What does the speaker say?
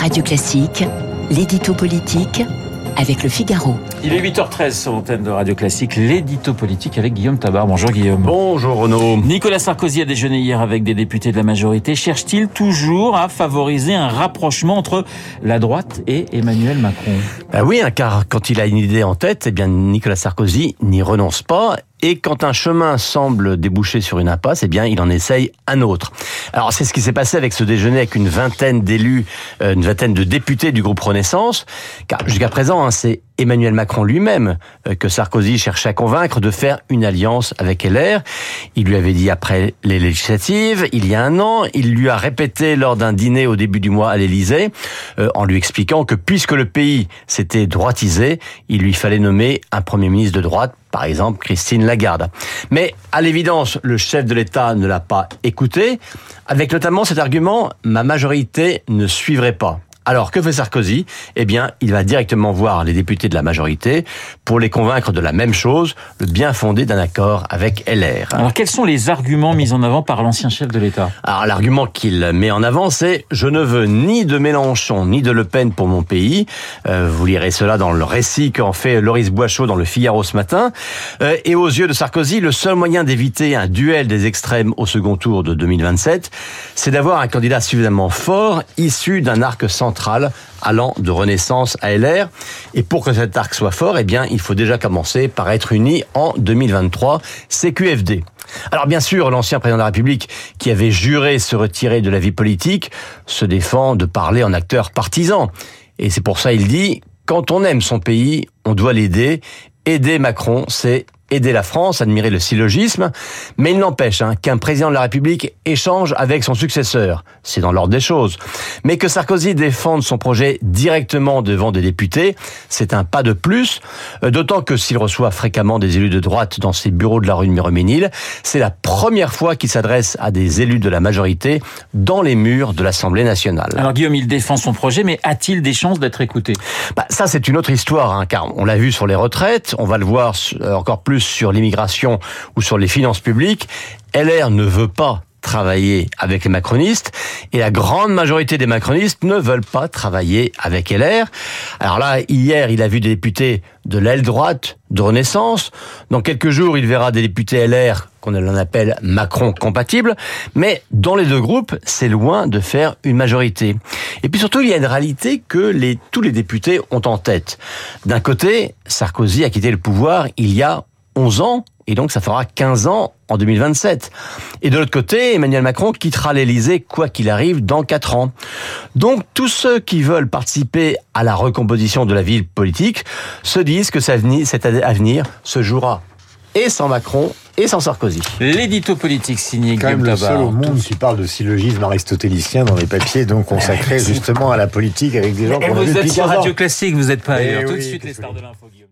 Radio Classique, l'édito politique avec le Figaro. Il est 8h13 sur l'antenne de Radio Classique, l'édito politique avec Guillaume Tabar. Bonjour Guillaume. Bonjour Renaud. Nicolas Sarkozy a déjeuné hier avec des députés de la majorité. Cherche-t-il toujours à favoriser un rapprochement entre la droite et Emmanuel Macron? Bah Oui, hein, car quand il a une idée en tête, eh bien Nicolas Sarkozy n'y renonce pas et quand un chemin semble déboucher sur une impasse, eh bien, il en essaye un autre. Alors, c'est ce qui s'est passé avec ce déjeuner avec une vingtaine d'élus, euh, une vingtaine de députés du groupe Renaissance. Car jusqu'à présent, hein, c'est Emmanuel Macron lui-même euh, que Sarkozy cherchait à convaincre de faire une alliance avec LR. Il lui avait dit après les législatives, il y a un an, il lui a répété lors d'un dîner au début du mois à l'Élysée, euh, en lui expliquant que puisque le pays s'était droitisé, il lui fallait nommer un Premier ministre de droite par exemple Christine Lagarde. Mais à l'évidence, le chef de l'État ne l'a pas écouté, avec notamment cet argument, ma majorité ne suivrait pas. Alors, que fait Sarkozy? Eh bien, il va directement voir les députés de la majorité pour les convaincre de la même chose, le bien fondé d'un accord avec LR. Alors, quels sont les arguments mis en avant par l'ancien chef de l'État? Alors, l'argument qu'il met en avant, c'est « Je ne veux ni de Mélenchon, ni de Le Pen pour mon pays euh, Vous lirez cela dans le récit qu'en fait Loris Boischaud dans le Figaro ce matin. Euh, et aux yeux de Sarkozy, le seul moyen d'éviter un duel des extrêmes au second tour de 2027, c'est d'avoir un candidat suffisamment fort, issu d'un arc central allant de Renaissance à LR. Et pour que cet arc soit fort, eh bien, il faut déjà commencer par être uni en 2023, CQFD. Alors bien sûr, l'ancien président de la République, qui avait juré se retirer de la vie politique, se défend de parler en acteur partisan. Et c'est pour ça il dit, quand on aime son pays, on doit l'aider. Aider Macron, c'est aider la France, admirer le syllogisme, mais il n'empêche hein, qu'un président de la République échange avec son successeur. C'est dans l'ordre des choses. Mais que Sarkozy défende son projet directement devant des députés, c'est un pas de plus, euh, d'autant que s'il reçoit fréquemment des élus de droite dans ses bureaux de la rue Ménil, c'est la première fois qu'il s'adresse à des élus de la majorité dans les murs de l'Assemblée nationale. Alors Guillaume, il défend son projet, mais a-t-il des chances d'être écouté? Bah, Ça, c'est une autre histoire, hein, car on l'a vu sur les retraites, on va le voir encore plus sur l'immigration ou sur les finances publiques, LR ne veut pas travailler avec les macronistes et la grande majorité des macronistes ne veulent pas travailler avec LR. Alors là, hier, il a vu des députés de l'aile droite de Renaissance. Dans quelques jours, il verra des députés LR qu'on en appelle Macron compatibles. Mais dans les deux groupes, c'est loin de faire une majorité. Et puis surtout, il y a une réalité que tous les députés ont en tête. D'un côté, Sarkozy a quitté le pouvoir il y a 11 ans, et donc ça fera 15 ans en 2027. Et de l'autre côté, Emmanuel Macron quittera l'Elysée quoi qu'il arrive dans 4 ans. Donc tous ceux qui veulent participer à la recomposition de la ville politique se disent que cet avenir se jouera et sans Macron et sans Sarkozy. L'édito politique signé Quand Guillaume même le seul au monde qui parle de syllogisme aristotélicien dans les papiers donc consacrés justement à la politique avec des gens qu'on a Vous vu êtes depuis sur 15 ans. Radio Classique, vous n'êtes pas Eh ailleurs. Tout de suite les stars de l'info Guillaume.